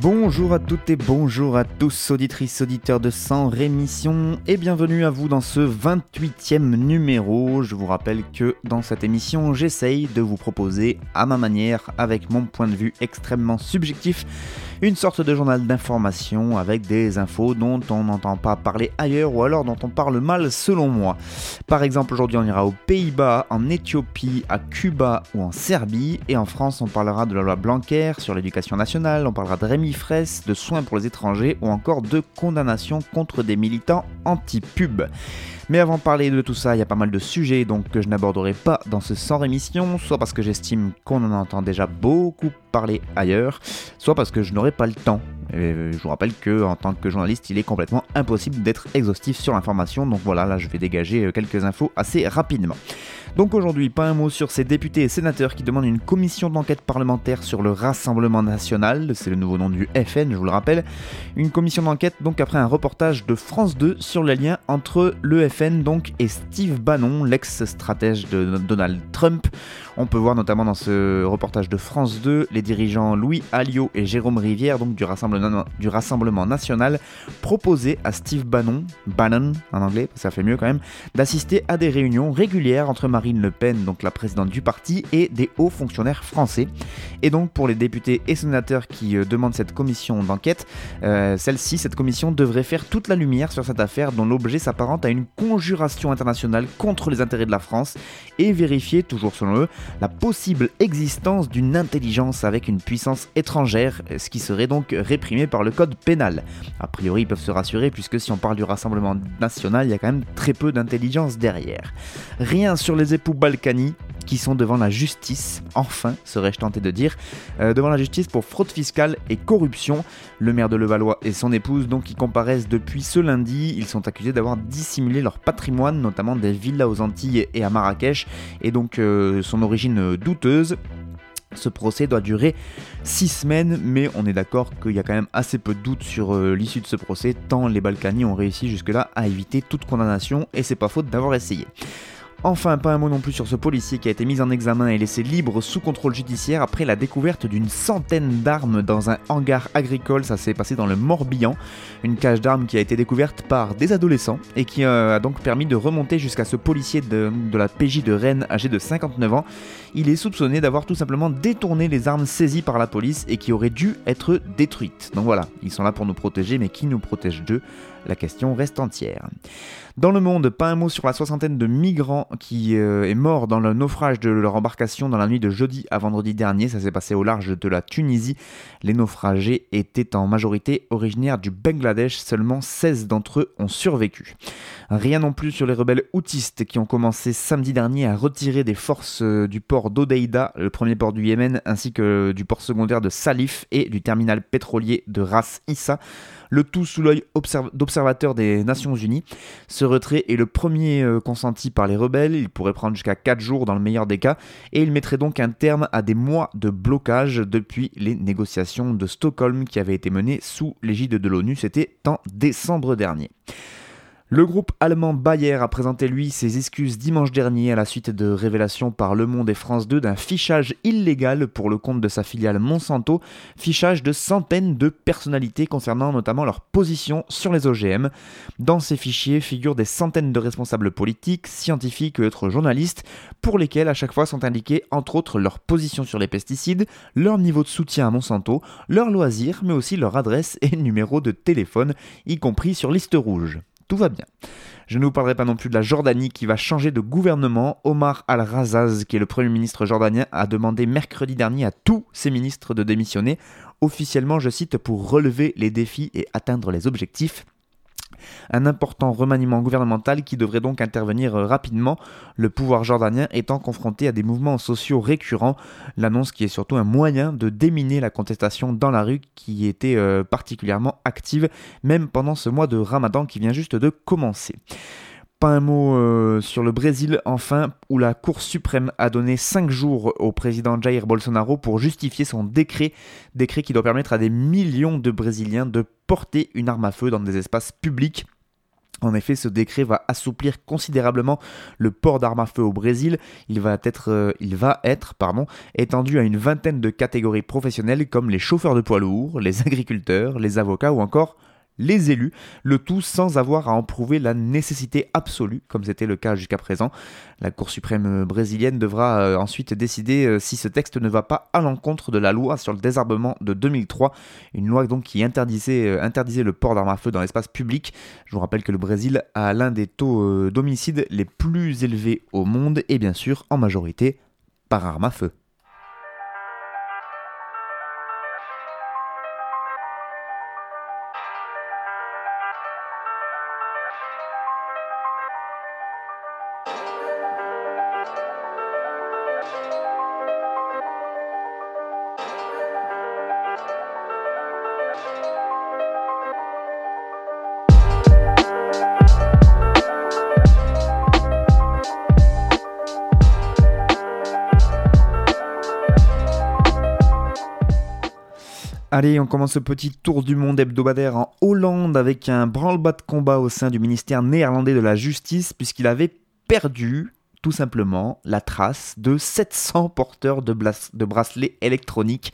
Bon Bonjour à toutes et bonjour à tous, auditrices, auditeurs de Sans Rémission, et bienvenue à vous dans ce 28e numéro. Je vous rappelle que dans cette émission, j'essaye de vous proposer, à ma manière, avec mon point de vue extrêmement subjectif, une sorte de journal d'information avec des infos dont on n'entend pas parler ailleurs ou alors dont on parle mal selon moi. Par exemple, aujourd'hui, on ira aux Pays-Bas, en Éthiopie, à Cuba ou en Serbie, et en France, on parlera de la loi Blanquer sur l'éducation nationale, on parlera de Rémi De soins pour les étrangers ou encore de condamnation contre des militants anti-pub. Mais avant de parler de tout ça, il y a pas mal de sujets donc que je n'aborderai pas dans ce sans rémission, soit parce que j'estime qu'on en entend déjà beaucoup parler ailleurs, soit parce que je n'aurai pas le temps. Et je vous rappelle que en tant que journaliste, il est complètement impossible d'être exhaustif sur l'information, donc voilà, là je vais dégager quelques infos assez rapidement. Donc aujourd'hui, pas un mot sur ces députés et sénateurs qui demandent une commission d'enquête parlementaire sur le Rassemblement National, c'est le nouveau nom du FN, je vous le rappelle. Une commission d'enquête donc après un reportage de France 2 sur les liens entre le FN donc et Steve Bannon, l'ex-stratège de Donald Trump. On peut voir notamment dans ce reportage de France 2 les dirigeants Louis Alliot et Jérôme Rivière donc du Rassemblement, National proposer à Steve Bannon, Bannon en anglais, ça fait mieux quand même, d'assister à des réunions régulières entre Marine Le Pen, donc la présidente du parti, et des hauts fonctionnaires français. Et donc pour les députés et sénateurs qui euh, demandent cette commission d'enquête, euh, celle-ci, cette commission devrait faire toute la lumière sur cette affaire dont l'objet s'apparente à une conjuration internationale contre les intérêts de la France et vérifier, toujours selon eux, la possible existence d'une intelligence avec une puissance étrangère, ce qui serait donc réprimé par le code pénal. A priori, ils peuvent se rassurer puisque si on parle du Rassemblement national, il y a quand même très peu d'intelligence derrière. Rien sur les époux Balkany qui sont devant la justice, enfin, serais-je tenté de dire, euh, devant la justice pour fraude fiscale et corruption. Le maire de Levallois et son épouse, donc, qui comparaissent depuis ce lundi, ils sont accusés d'avoir dissimulé leur patrimoine, notamment des villas aux Antilles et à Marrakech, et donc euh, son origine douteuse. Ce procès doit durer 6 semaines, mais on est d'accord qu'il y a quand même assez peu de doutes sur euh, l'issue de ce procès, tant les Balkany ont réussi jusque-là à éviter toute condamnation, et c'est pas faute d'avoir essayé. Enfin, pas un mot non plus sur ce policier qui a été mis en examen et laissé libre sous contrôle judiciaire après la découverte d'une centaine d'armes dans un hangar agricole. Ça s'est passé dans le Morbihan. Une cage d'armes qui a été découverte par des adolescents et qui euh, a donc permis de remonter jusqu'à ce policier de, de la PJ de Rennes âgé de 59 ans. Il est soupçonné d'avoir tout simplement détourné les armes saisies par la police et qui auraient dû être détruites. Donc voilà, ils sont là pour nous protéger, mais qui nous protège d'eux? La question reste entière. Dans le monde, pas un mot sur la soixantaine de migrants qui euh, est mort dans le naufrage de leur embarcation dans la nuit de jeudi à vendredi dernier. Ça s'est passé au large de la Tunisie. Les naufragés étaient en majorité originaires du Bangladesh. Seulement 16 d'entre eux ont survécu. Rien non plus sur les rebelles houtistes qui ont commencé samedi dernier à retirer des forces euh, du port d'Odeida, le premier port du Yémen, ainsi que du port secondaire de Salif et du terminal pétrolier de Ras Issa le tout sous l'œil d'observateurs des Nations Unies. Ce retrait est le premier euh, consenti par les rebelles, il pourrait prendre jusqu'à 4 jours dans le meilleur des cas, et il mettrait donc un terme à des mois de blocage depuis les négociations de Stockholm qui avaient été menées sous l'égide de l'ONU, c'était en décembre dernier. Le groupe allemand Bayer a présenté lui ses excuses dimanche dernier à la suite de révélations par Le Monde et France 2 d'un fichage illégal pour le compte de sa filiale Monsanto, fichage de centaines de personnalités concernant notamment leur position sur les OGM. Dans ces fichiers figurent des centaines de responsables politiques, scientifiques et autres journalistes pour lesquels à chaque fois sont indiqués entre autres leur position sur les pesticides, leur niveau de soutien à Monsanto, leurs loisirs mais aussi leur adresse et numéro de téléphone, y compris sur liste rouge tout va bien. Je ne vous parlerai pas non plus de la Jordanie qui va changer de gouvernement. Omar al-Razaz, qui est le Premier ministre jordanien, a demandé mercredi dernier à tous ses ministres de démissionner, officiellement, je cite, pour relever les défis et atteindre les objectifs Un important remaniement gouvernemental qui devrait donc intervenir euh, rapidement, le pouvoir jordanien étant confronté à des mouvements sociaux récurrents, l'annonce qui est surtout un moyen de déminer la contestation dans la rue qui était euh, particulièrement active, même pendant ce mois de ramadan qui vient juste de commencer. Pas un mot euh, sur le Brésil, enfin, où la Cour suprême a donné 5 jours au président Jair Bolsonaro pour justifier son décret, décret qui doit permettre à des millions de Brésiliens de porter une arme à feu dans des espaces publics. En effet, ce décret va assouplir considérablement le port d'armes à feu au Brésil. Il va être, euh, il va être étendu à une vingtaine de catégories professionnelles comme les chauffeurs de poids lourds, les agriculteurs, les avocats ou encore les élus, le tout sans avoir à en prouver la nécessité absolue, comme c'était le cas jusqu'à présent. La Cour suprême brésilienne devra euh, ensuite décider euh, si ce texte ne va pas à l'encontre de la loi sur le désarmement de 2003, une loi donc qui interdisait, euh, interdisait le port d'armes à feu dans l'espace public. Je vous rappelle que le Brésil a l'un des taux d'homicide les plus élevés au monde et bien sûr en majorité par arme à feu. Allez, on commence ce petit tour du monde hebdomadaire en Hollande avec un branle-bas de combat au sein du ministère néerlandais de la Justice puisqu'il avait perdu tout simplement la trace de 700 porteurs de, bracelets électroniques.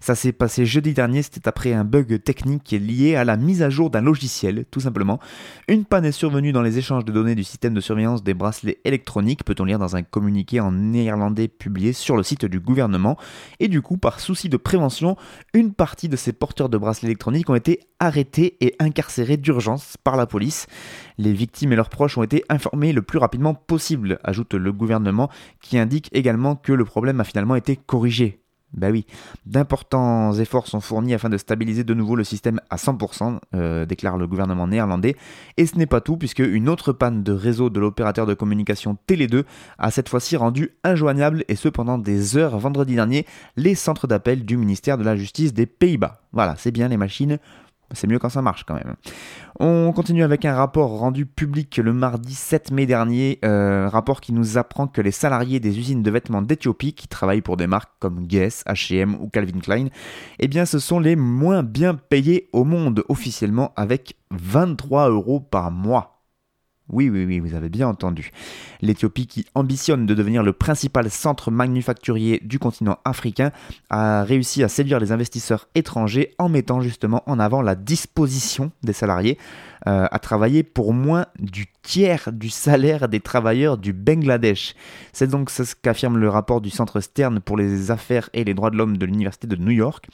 Ça s'est passé jeudi dernier, c'était après un bug technique lié à la mise à jour d'un logiciel, tout simplement. Une panne est survenue dans les échanges de données du système de surveillance des bracelets électroniques, peut-on lire dans un communiqué en néerlandais publié sur le site du gouvernement. Et du coup, par souci de prévention, une partie de ces porteurs de bracelets électroniques ont été arrêtés et incarcérés d'urgence par la police. Les victimes et leurs proches ont été informés le plus rapidement possible, ajoute le gouvernement, qui indique également que le problème a finalement été corrigé. Bah oui, d'importants efforts sont fournis afin de stabiliser de nouveau le système à 100%, euh, déclare le gouvernement néerlandais. Et ce n'est pas tout, puisque une autre panne de réseau de l'opérateur de communication Télé2 a cette fois-ci rendu injoignable, et ce pendant des heures vendredi dernier, les centres d'appel du ministère de la Justice des Pays-Bas. Voilà, c'est bien les machines c'est mieux quand ça marche quand même. On continue avec un rapport rendu public le mardi 7 mai dernier, euh, rapport qui nous apprend que les salariés des usines de vêtements d'Éthiopie, qui travaillent pour des marques comme Guess, H&M ou Calvin Klein, eh bien ce sont les moins bien payés au monde officiellement avec 23 euros par mois. Oui, oui, oui, vous avez bien entendu. L'Éthiopie, qui ambitionne de devenir le principal centre manufacturier du continent africain, a réussi à séduire les investisseurs étrangers en mettant justement en avant la disposition des salariés euh, à travailler pour moins du tiers du salaire des travailleurs du Bangladesh. C'est donc ce qu'affirme le rapport du Centre Stern pour les affaires et les droits de l'homme de l'Université de New York.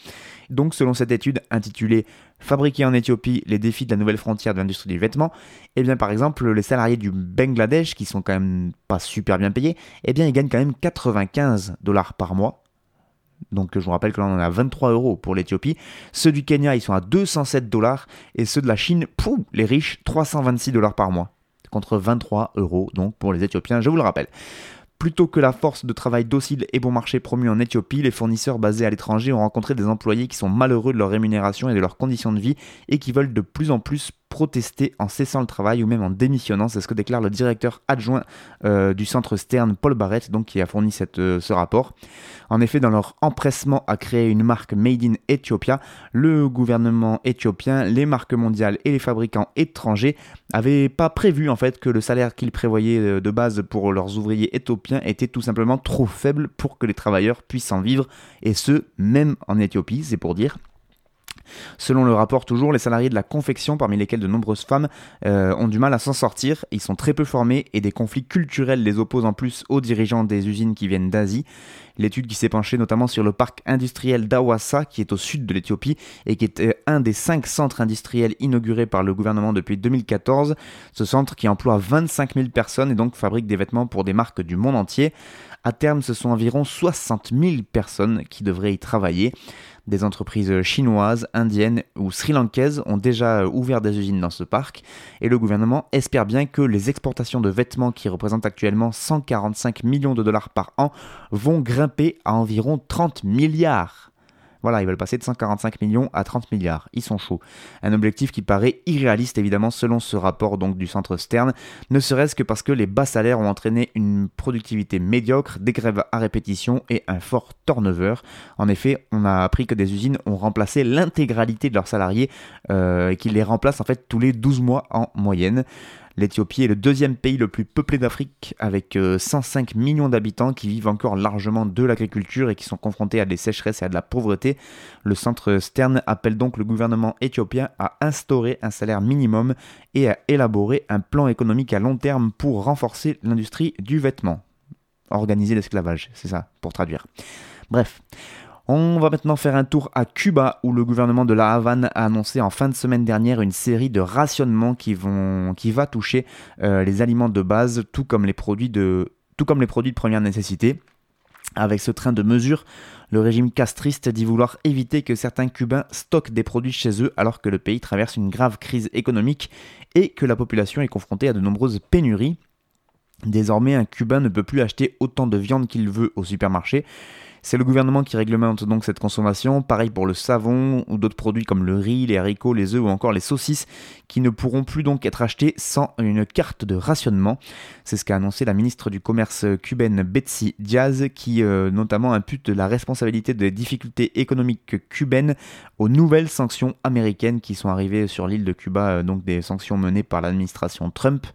Donc selon cette étude intitulée Fabriquer en Éthiopie, les défis de la nouvelle frontière de l'industrie du vêtement, eh bien par exemple les salariés du Bangladesh, qui sont quand même pas super bien payés, eh bien ils gagnent quand même 95 dollars par mois. Donc je vous rappelle que là on est à 23 euros pour l'Éthiopie. Ceux du Kenya ils sont à 207 dollars et ceux de la Chine, pou, les riches, 326 dollars par mois contre 23 euros donc pour les Éthiopiens, je vous le rappelle. Plutôt que la force de travail docile et bon marché promue en Éthiopie, les fournisseurs basés à l'étranger ont rencontré des employés qui sont malheureux de leur rémunération et de leurs conditions de vie et qui veulent de plus en plus protester en cessant le travail ou même en démissionnant. C'est ce que déclare le directeur adjoint euh, du centre Stern, Paul Barrett, donc, qui a fourni cette, euh, ce rapport. En effet, dans leur empressement à créer une marque Made in Ethiopia, le gouvernement éthiopien, les marques mondiales et les fabricants étrangers n'avaient pas prévu en fait que le salaire qu'ils prévoyaient euh, de base pour leurs ouvriers éthiopiens était tout simplement trop faible pour que les travailleurs puissent en vivre, et ce, même en Éthiopie, c'est pour dire. Selon le rapport toujours, les salariés de la confection, parmi lesquels de nombreuses femmes, euh, ont du mal à s'en sortir, ils sont très peu formés et des conflits culturels les opposent en plus aux dirigeants des usines qui viennent d'Asie. L'étude qui s'est penchée notamment sur le parc industriel d'Awassa, qui est au sud de l'Éthiopie et qui est euh, un des cinq centres industriels inaugurés par le gouvernement depuis 2014. Ce centre qui emploie 25 000 personnes et donc fabrique des vêtements pour des marques du monde entier À terme, ce sont environ 60 000 personnes qui devraient y travailler. Des entreprises chinoises, indiennes ou sri-lankaises ont déjà ouvert des usines dans ce parc et le gouvernement espère bien que les exportations de vêtements qui représentent actuellement 145 millions de dollars par an vont grimper à environ 30 milliards voilà, ils veulent passer de 145 millions à 30 milliards. Ils sont chauds. Un objectif qui paraît irréaliste évidemment selon ce rapport du centre Stern, ne serait-ce que parce que les bas salaires ont entraîné une productivité médiocre, des grèves à répétition et un fort turnover. En effet, on a appris que des usines ont remplacé l'intégralité de leurs salariés euh, et qu'ils les remplacent en fait tous les 12 mois en moyenne. L'Éthiopie est le deuxième pays le plus peuplé d'Afrique, avec 105 euh, millions d'habitants qui vivent encore largement de l'agriculture et qui sont confrontés à des sécheresses et à de la pauvreté. Le centre Stern appelle donc le gouvernement éthiopien à instaurer un salaire minimum et à élaborer un plan économique à long terme pour renforcer l'industrie du vêtement. Organiser l'esclavage, c'est ça, pour traduire. Bref, on va maintenant faire un tour à Cuba où le gouvernement de la Havane a annoncé en fin de semaine dernière une série de rationnements qui, vont, va toucher euh, les aliments de base tout comme les produits de, tout comme les produits de première nécessité. Avec ce train de mesures, le régime castriste dit vouloir éviter que certains Cubains stockent des produits chez eux alors que le pays traverse une grave crise économique et que la population est confrontée à de nombreuses pénuries. Désormais, un Cubain ne peut plus acheter autant de viande qu'il veut au supermarché c'est le gouvernement qui réglemente donc cette consommation, pareil pour le savon ou d'autres produits comme le riz, les haricots, les œufs ou encore les saucisses qui ne pourront plus donc être achetés sans une carte de rationnement. C'est ce qu'a annoncé la ministre du Commerce cubaine Betsy Diaz qui euh, notamment impute la responsabilité des difficultés économiques cubaines aux nouvelles sanctions américaines qui sont arrivées sur l'île de Cuba, euh, donc des sanctions menées par l'administration Trump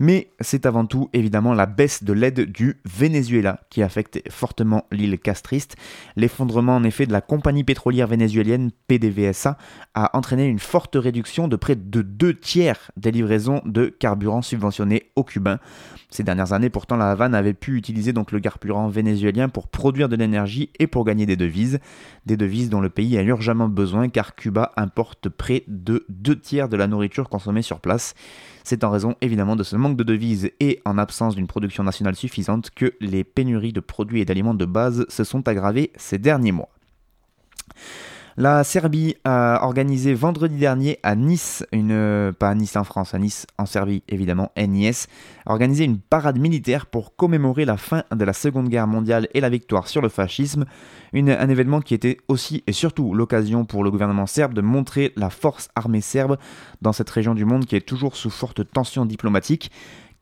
mais c'est avant tout évidemment la baisse de l'aide du Venezuela qui affecte fortement l'île castriste. L'effondrement en effet de la compagnie pétrolière vénézuélienne PDVSA a entraîné une forte réduction de près de deux tiers des livraisons de carburant subventionnés aux Cubains. Ces dernières années, pourtant, la Havane avait pu utiliser donc le carburant vénézuélien pour produire de l'énergie et pour gagner des devises, des devises dont le pays a urgemment besoin car Cuba importe près de deux tiers de la nourriture consommée sur place. C'est en raison évidemment de ce manque de devises et en absence d'une production nationale suffisante que les pénuries de produits et d'aliments de base se sont aggravées ces derniers mois. La Serbie a organisé vendredi dernier à Nice, une, pas à Nice en France, à Nice en Serbie évidemment, NIS, a organisé une parade militaire pour commémorer la fin de la Seconde Guerre mondiale et la victoire sur le fascisme. un événement qui était aussi et surtout l'occasion pour le gouvernement serbe de montrer la force armée serbe dans cette région du monde qui est toujours sous forte tension diplomatique.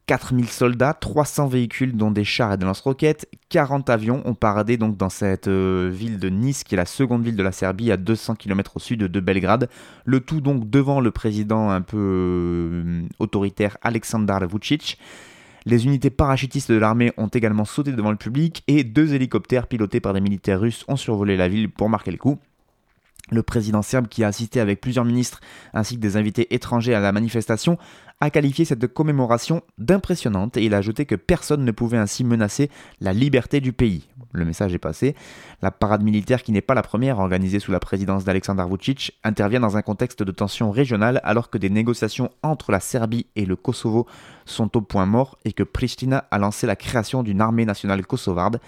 4000 soldats, 300 véhicules dont des chars et des lance-roquettes, 40 avions ont paradé donc dans cette euh, ville de Nice qui est la seconde ville de la Serbie à 200 km au sud de Belgrade. Le tout donc devant le président un peu euh, autoritaire Aleksandar Vucic. Les unités parachutistes de l'armée ont également sauté devant le public et deux hélicoptères pilotés par des militaires russes ont survolé la ville pour marquer le coup. Le président serbe, qui a assisté avec plusieurs ministres ainsi que des invités étrangers à la manifestation, a qualifié cette commémoration d'impressionnante et il a ajouté que personne ne pouvait ainsi menacer la liberté du pays. Le message est passé. La parade militaire, qui n'est pas la première organisée sous la présidence d'Alexandar Vucic, intervient dans un contexte de tension régionale alors que des négociations entre la Serbie et le Kosovo sont au point mort et que Pristina a lancé la création d'une armée nationale kosovarde.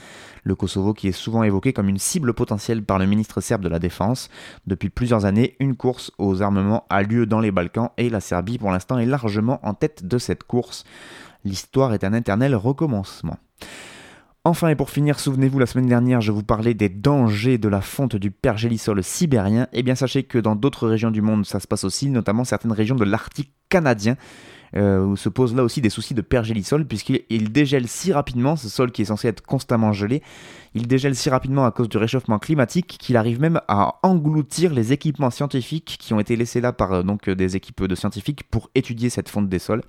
Le Kosovo qui est souvent évoqué comme une cible potentielle par le ministre serbe de la Défense. Depuis plusieurs années, une course aux armements a lieu dans les Balkans et la Serbie pour l'instant est largement en tête de cette course. L'histoire est un éternel recommencement. Enfin et pour finir, souvenez-vous, la semaine dernière, je vous parlais des dangers de la fonte du pergélisol sibérien. Et eh bien sachez que dans d'autres régions du monde, ça se passe aussi, notamment certaines régions de l'Arctique canadien, euh, où se posent là aussi des soucis de pergélisol, puisqu'il dégèle si rapidement, ce sol qui est censé être constamment gelé, il dégèle si rapidement à cause du réchauffement climatique qu'il arrive même à engloutir les équipements scientifiques qui ont été laissés là par euh, donc, des équipes de scientifiques pour étudier cette fonte des sols.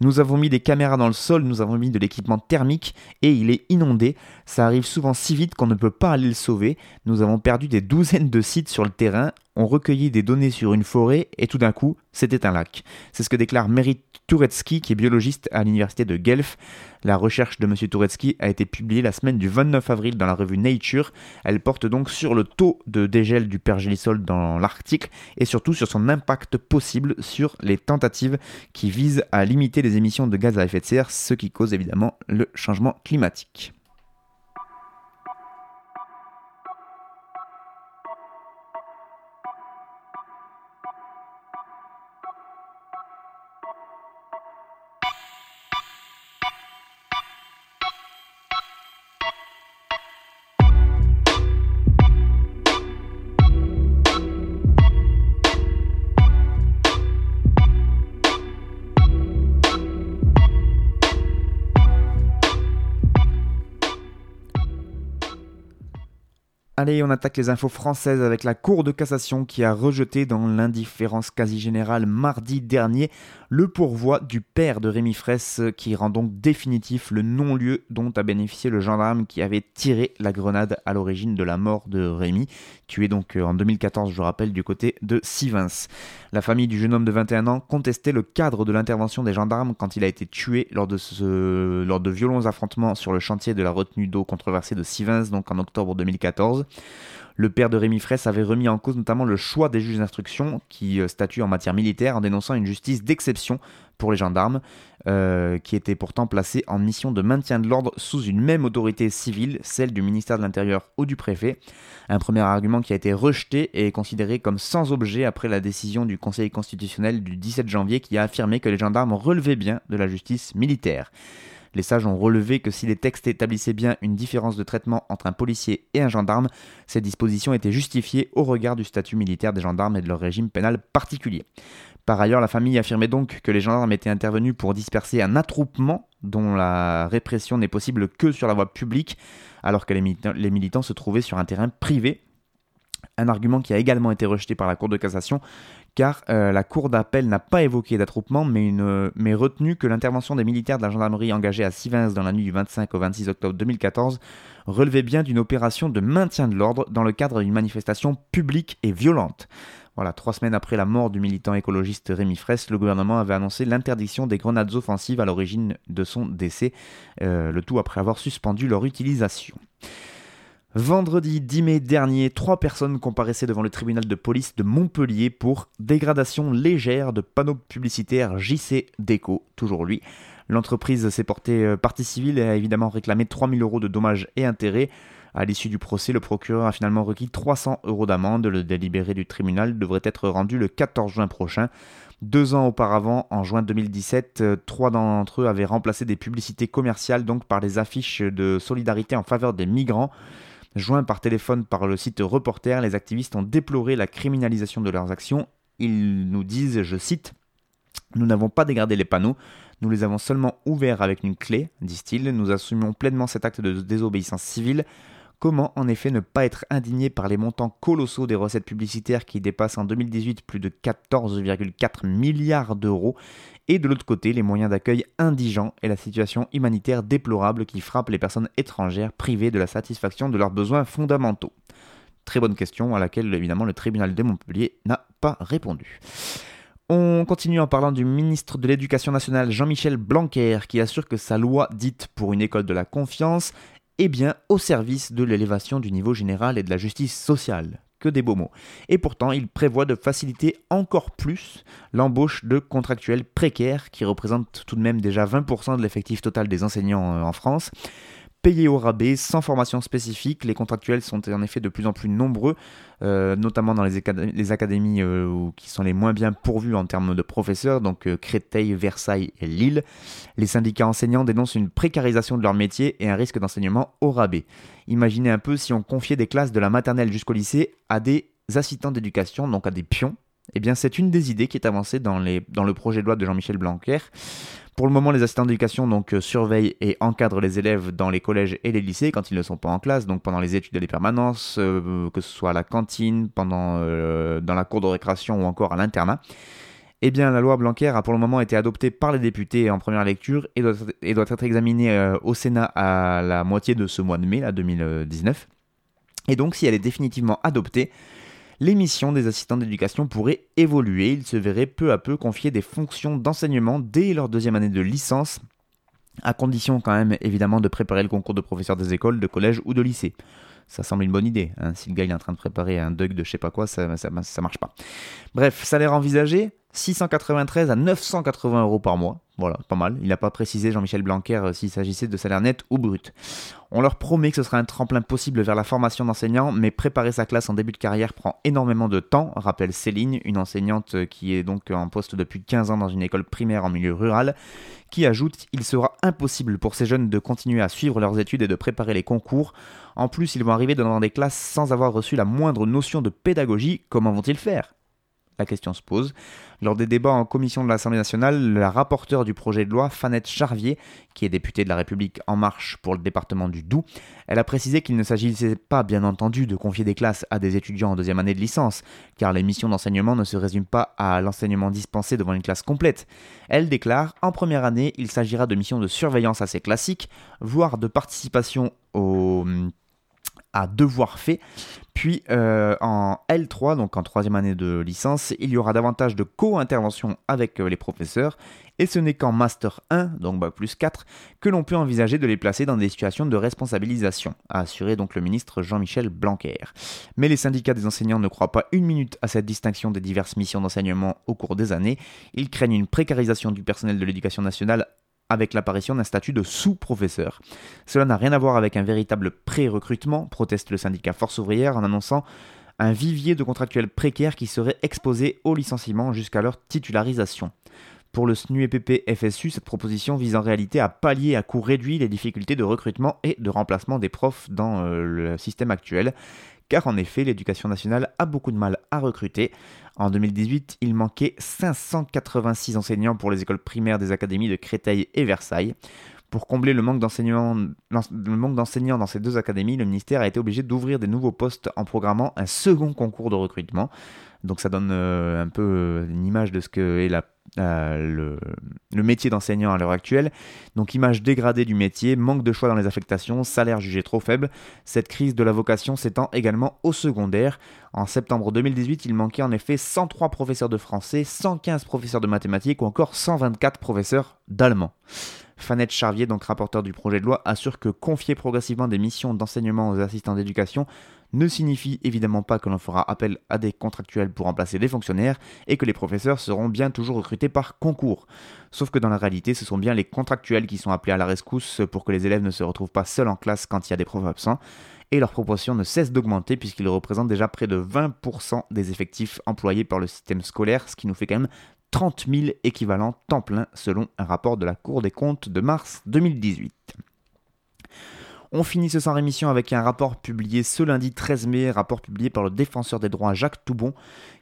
Nous avons mis des caméras dans le sol, nous avons mis de l'équipement thermique et il est inondé. Ça arrive souvent si vite qu'on ne peut pas aller le sauver. Nous avons perdu des douzaines de sites sur le terrain, on recueillit des données sur une forêt et tout d'un coup, c'était un lac. C'est ce que déclare Merit Turetsky, qui est biologiste à l'université de Guelph. La recherche de M. Turetsky a été publiée la semaine du 29 avril dans la revue Nature. Elle porte donc sur le taux de dégel du pergélisol dans l'Arctique et surtout sur son impact possible sur les tentatives qui visent à limiter les émissions de gaz à effet de serre, ce qui cause évidemment le changement climatique. Allez, on attaque les infos françaises avec la Cour de cassation qui a rejeté dans l'indifférence quasi générale mardi dernier le pourvoi du père de Rémi Fraisse qui rend donc définitif le non-lieu dont a bénéficié le gendarme qui avait tiré la grenade à l'origine de la mort de Rémi, tué donc euh, en 2014, je rappelle, du côté de Sivins. La famille du jeune homme de 21 ans contestait le cadre de l'intervention des gendarmes quand il a été tué lors de, lors de violents affrontements sur le chantier de la retenue d'eau controversée de Sivins, donc en octobre 2014. Le père de Rémi Fraisse avait remis en cause notamment le choix des juges d'instruction qui euh, statuent en matière militaire en dénonçant une justice d'exception pour les gendarmes, euh, qui étaient pourtant placés en mission de maintien de l'ordre sous une même autorité civile, celle du ministère de l'Intérieur ou du préfet. Un premier argument qui a été rejeté et considéré comme sans objet après la décision du Conseil constitutionnel du 17 janvier qui a affirmé que les gendarmes relevaient bien de la justice militaire. Les sages ont relevé que si les textes établissaient bien une différence de traitement entre un policier et un gendarme, ces dispositions étaient justifiées au regard du statut militaire des gendarmes et de leur régime pénal particulier. Par ailleurs, la famille affirmait donc que les gendarmes étaient intervenus pour disperser un attroupement dont la répression n'est possible que sur la voie publique, alors que les militants, les militants se trouvaient sur un terrain privé. Un argument qui a également été rejeté par la Cour de cassation, car euh, la Cour d'appel n'a pas évoqué d'attroupement, mais, mais retenu que l'intervention des militaires de la gendarmerie engagés à Sivins dans la nuit du 25 au 26 octobre 2014 relevait bien d'une opération de maintien de l'ordre dans le cadre d'une manifestation publique et violente. Voilà, trois semaines après la mort du militant écologiste Rémi Fraisse, le gouvernement avait annoncé l'interdiction des grenades offensives à l'origine de son décès, euh, le tout après avoir suspendu leur utilisation. Vendredi 10 mai dernier, trois personnes comparaissaient devant le tribunal de police de Montpellier pour dégradation légère de panneaux publicitaires JC Déco, toujours lui. L'entreprise s'est portée euh, partie civile et a évidemment réclamé 3000 euros de dommages et intérêts. À l'issue du procès, le procureur a finalement requis 300 euros d'amende. Le délibéré du tribunal devrait être rendu le 14 juin prochain. Deux ans auparavant, en juin 2017, euh, trois d'entre eux avaient remplacé des publicités commerciales donc par des affiches de solidarité en faveur des migrants. Joints par téléphone par le site Reporter, les activistes ont déploré la criminalisation de leurs actions. Ils nous disent, je cite, Nous n'avons pas dégradé les panneaux, nous les avons seulement ouverts avec une clé, disent-ils. Nous assumons pleinement cet acte de désobéissance civile. Comment en effet ne pas être indigné par les montants colossaux des recettes publicitaires qui dépassent en 2018 plus de 14,4 milliards d'euros et de l'autre côté les moyens d'accueil indigents et la situation humanitaire déplorable qui frappe les personnes étrangères privées de la satisfaction de leurs besoins fondamentaux Très bonne question à laquelle évidemment le tribunal de Montpellier n'a pas répondu. On continue en parlant du ministre de l'Éducation nationale Jean-Michel Blanquer qui assure que sa loi dite pour une école de la confiance est bien au service de l'élévation du niveau général et de la justice sociale que des beaux mots. Et pourtant, il prévoit de faciliter encore plus l'embauche de contractuels précaires, qui représentent tout de même déjà 20% de l'effectif total des enseignants euh, en France. Payés au rabais, sans formation spécifique, les contractuels sont en effet de plus en plus nombreux, euh, notamment dans les, académies euh, qui sont les moins bien pourvues en termes de professeurs, donc Créteil, Versailles et Lille. Les syndicats enseignants dénoncent une précarisation de leur métier et un risque d'enseignement au rabais. Imaginez un peu si on confiait des classes de la maternelle jusqu'au lycée à des assistants d'éducation, donc à des pions. Eh bien, c'est une des idées qui est avancée dans, le projet de loi de Jean-Michel Blanquer. Pour le moment, les assistants d'éducation euh, surveillent et encadrent les élèves dans les collèges et les lycées quand ils ne sont pas en classe, donc pendant les études et les permanences, euh, que ce soit à la cantine, euh, dans la cour de récréation ou encore à l'internat. Eh bien, la loi Blanquer a pour le moment été adoptée par les députés en première lecture et doit, être examinée au Sénat à la moitié de ce mois de mai, là, 2019. Et donc, si elle est définitivement adoptée, les missions des assistants d'éducation pourraient évoluer. Ils se verraient peu à peu confier des fonctions d'enseignement dès leur deuxième année de licence, à condition quand même évidemment de préparer le concours de professeur des écoles, de collège ou de lycée ça semble une bonne idée. Hein. Si le gars est en train de préparer un Doug de je sais pas quoi, ça, ça, ça marche pas. Bref, salaire envisagé 693 à 980 euros par mois. Voilà, pas mal. Il n'a pas précisé Jean-Michel Blanquer euh, s'il s'agissait de salaire net ou brut. On leur promet que ce sera un tremplin possible vers la formation d'enseignants, mais préparer sa classe en début de carrière prend énormément de temps, rappelle Céline, une enseignante qui est donc en poste depuis 15 ans dans une école primaire en milieu rural, qui ajoute Il sera impossible pour ces jeunes de continuer à suivre leurs études et de préparer les concours. En plus, ils vont arriver dans des classes sans avoir reçu la moindre notion de pédagogie. Comment vont-ils faire? La question se pose. Lors des débats en commission de l'Assemblée nationale, la rapporteure du projet de loi, Fanette Charvier, qui est députée de la République En Marche pour le département du Doubs, elle a précisé qu'il ne s'agissait pas, bien entendu, de confier des classes à des étudiants en deuxième année de licence, car les missions d'enseignement ne se résument pas à l'enseignement dispensé devant une classe complète. Elle déclare En première année, il s'agira de missions de surveillance assez classiques, voire de participation au devoir fait. Puis euh, en L3, donc en troisième année de licence, il y aura davantage de co-intervention avec euh, les professeurs. Et ce n'est qu'en Master 1, donc Bac plus 4, que l'on peut envisager de les placer dans des situations de responsabilisation, a assuré donc le ministre Jean-Michel Blanquer. Mais les syndicats des enseignants ne croient pas une minute à cette distinction des diverses missions d'enseignement au cours des années. Ils craignent une précarisation du personnel de l'éducation nationale avec l'apparition d'un statut de sous-professeur. Cela n'a rien à voir avec un véritable pré-recrutement, proteste le syndicat Force ouvrière en annonçant un vivier de contractuels précaires qui seraient exposés au licenciement jusqu'à leur titularisation. Pour le SNUEPP FSU, cette proposition vise en réalité à pallier à coût réduit les difficultés de recrutement et de remplacement des profs dans euh, le système actuel, car en effet l'éducation nationale a beaucoup de mal à recruter. En 2018, il manquait 586 enseignants pour les écoles primaires des académies de Créteil et Versailles. Pour combler le manque d'enseignants dans ces deux académies, le ministère a été obligé d'ouvrir des nouveaux postes en programmant un second concours de recrutement. Donc ça donne euh, un peu euh, une image de ce que est euh, le, métier d'enseignant à l'heure actuelle. Donc image dégradée du métier, manque de choix dans les affectations, salaire jugé trop faible. Cette crise de la vocation s'étend également au secondaire. En septembre 2018, il manquait en effet 103 professeurs de français, 115 professeurs de mathématiques ou encore 124 professeurs d'allemand. Fanette Charvier, donc rapporteur du projet de loi, assure que confier progressivement des missions d'enseignement aux assistants d'éducation ne signifie évidemment pas que l'on fera appel à des contractuels pour remplacer des fonctionnaires et que les professeurs seront bien toujours recrutés par concours. Sauf que dans la réalité, ce sont bien les contractuels qui sont appelés à la rescousse pour que les élèves ne se retrouvent pas seuls en classe quand il y a des profs absents. Et leur proportion ne cesse d'augmenter puisqu'ils représentent déjà près de 20% des effectifs employés par le système scolaire, ce qui nous fait quand même 30 000 équivalents temps plein selon un rapport de la Cour des comptes de mars 2018. On finit ce sans rémission avec un rapport publié ce lundi 13 mai, rapport publié par le défenseur des droits Jacques Toubon,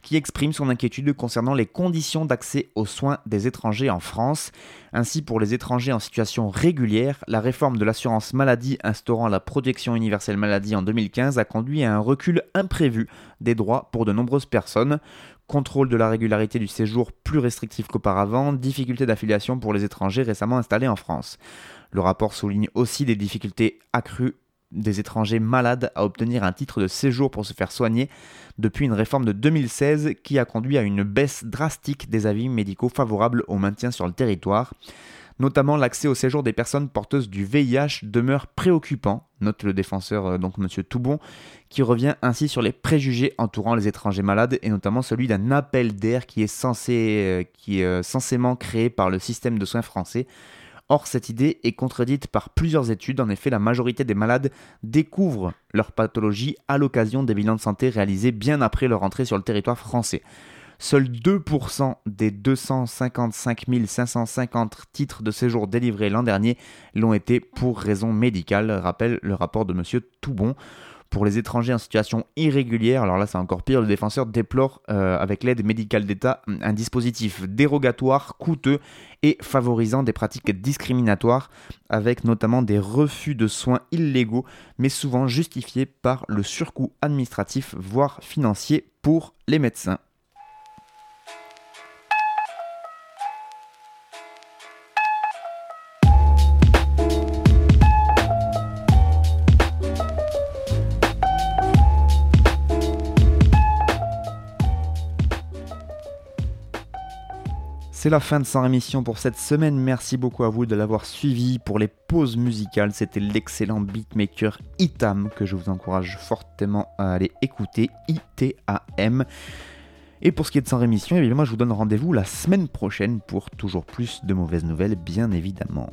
qui exprime son inquiétude concernant les conditions d'accès aux soins des étrangers en France. Ainsi, pour les étrangers en situation régulière, la réforme de l'assurance maladie instaurant la protection universelle maladie en 2015 a conduit à un recul imprévu des droits pour de nombreuses personnes contrôle de la régularité du séjour plus restrictif qu'auparavant, difficultés d'affiliation pour les étrangers récemment installés en France. Le rapport souligne aussi des difficultés accrues des étrangers malades à obtenir un titre de séjour pour se faire soigner depuis une réforme de 2016 qui a conduit à une baisse drastique des avis médicaux favorables au maintien sur le territoire. Notamment l'accès au séjour des personnes porteuses du VIH demeure préoccupant, note le défenseur euh, donc monsieur Toubon, qui revient ainsi sur les préjugés entourant les étrangers malades et notamment celui d'un appel d'air qui est censé euh, qui est euh, censément créé par le système de soins français Or, cette idée est contredite par plusieurs études. En effet, la majorité des malades découvrent leur pathologie à l'occasion des bilans de santé réalisés bien après leur entrée sur le territoire français. Seuls 2% des 255 550 titres de séjour délivrés l'an dernier l'ont été pour raison médicale, rappelle le rapport de M. Toubon. Pour les étrangers en situation irrégulière, alors là c'est encore pire, le défenseur déplore euh, avec l'aide médicale d'État un dispositif dérogatoire, coûteux et favorisant des pratiques discriminatoires, avec notamment des refus de soins illégaux, mais souvent justifiés par le surcoût administratif, voire financier pour les médecins. C'est la fin de Sans Rémission pour cette semaine. Merci beaucoup à vous de l'avoir suivi. Pour les pauses musicales, c'était l'excellent beatmaker Itam que je vous encourage fortement à aller écouter. ITAM. Et pour ce qui est de Sans Rémission, évidemment, je vous donne rendez-vous la semaine prochaine pour toujours plus de mauvaises nouvelles, bien évidemment.